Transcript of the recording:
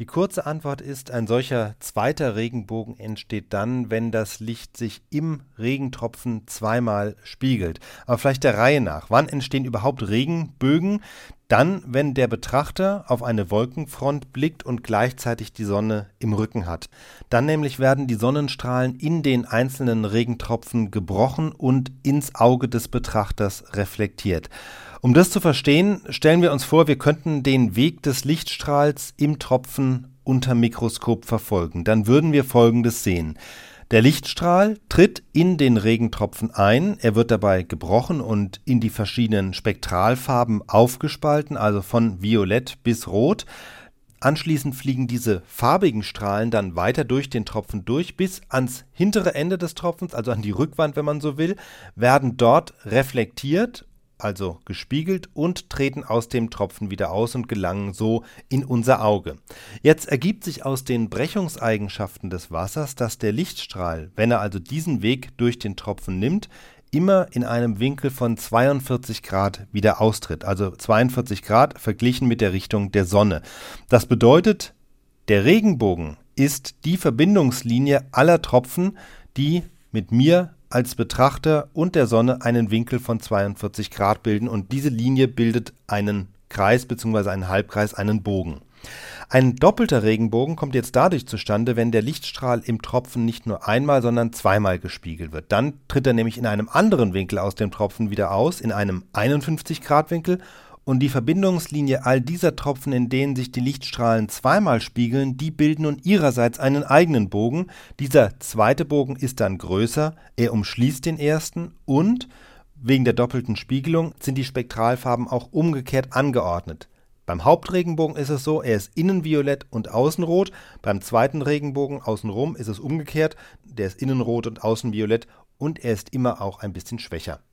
Die kurze Antwort ist, ein solcher zweiter Regenbogen entsteht dann, wenn das Licht sich im Regentropfen zweimal spiegelt. Aber vielleicht der Reihe nach. Wann entstehen überhaupt Regenbögen? Dann, wenn der Betrachter auf eine Wolkenfront blickt und gleichzeitig die Sonne im Rücken hat. Dann nämlich werden die Sonnenstrahlen in den einzelnen Regentropfen gebrochen und ins Auge des Betrachters reflektiert. Um das zu verstehen, stellen wir uns vor, wir könnten den Weg des Lichtstrahls im Tropfen unter Mikroskop verfolgen. Dann würden wir Folgendes sehen. Der Lichtstrahl tritt in den Regentropfen ein, er wird dabei gebrochen und in die verschiedenen Spektralfarben aufgespalten, also von violett bis rot. Anschließend fliegen diese farbigen Strahlen dann weiter durch den Tropfen durch bis ans hintere Ende des Tropfens, also an die Rückwand, wenn man so will, werden dort reflektiert also gespiegelt und treten aus dem Tropfen wieder aus und gelangen so in unser Auge. Jetzt ergibt sich aus den Brechungseigenschaften des Wassers, dass der Lichtstrahl, wenn er also diesen Weg durch den Tropfen nimmt, immer in einem Winkel von 42 Grad wieder austritt. Also 42 Grad verglichen mit der Richtung der Sonne. Das bedeutet, der Regenbogen ist die Verbindungslinie aller Tropfen, die mit mir als Betrachter und der Sonne einen Winkel von 42 Grad bilden und diese Linie bildet einen Kreis bzw. einen Halbkreis, einen Bogen. Ein doppelter Regenbogen kommt jetzt dadurch zustande, wenn der Lichtstrahl im Tropfen nicht nur einmal, sondern zweimal gespiegelt wird. Dann tritt er nämlich in einem anderen Winkel aus dem Tropfen wieder aus, in einem 51 Grad Winkel und die Verbindungslinie all dieser Tropfen, in denen sich die Lichtstrahlen zweimal spiegeln, die bilden nun ihrerseits einen eigenen Bogen. Dieser zweite Bogen ist dann größer, er umschließt den ersten und wegen der doppelten Spiegelung sind die Spektralfarben auch umgekehrt angeordnet. Beim Hauptregenbogen ist es so, er ist innen violett und außen rot. Beim zweiten Regenbogen außenrum ist es umgekehrt, der ist innen rot und außen violett und er ist immer auch ein bisschen schwächer.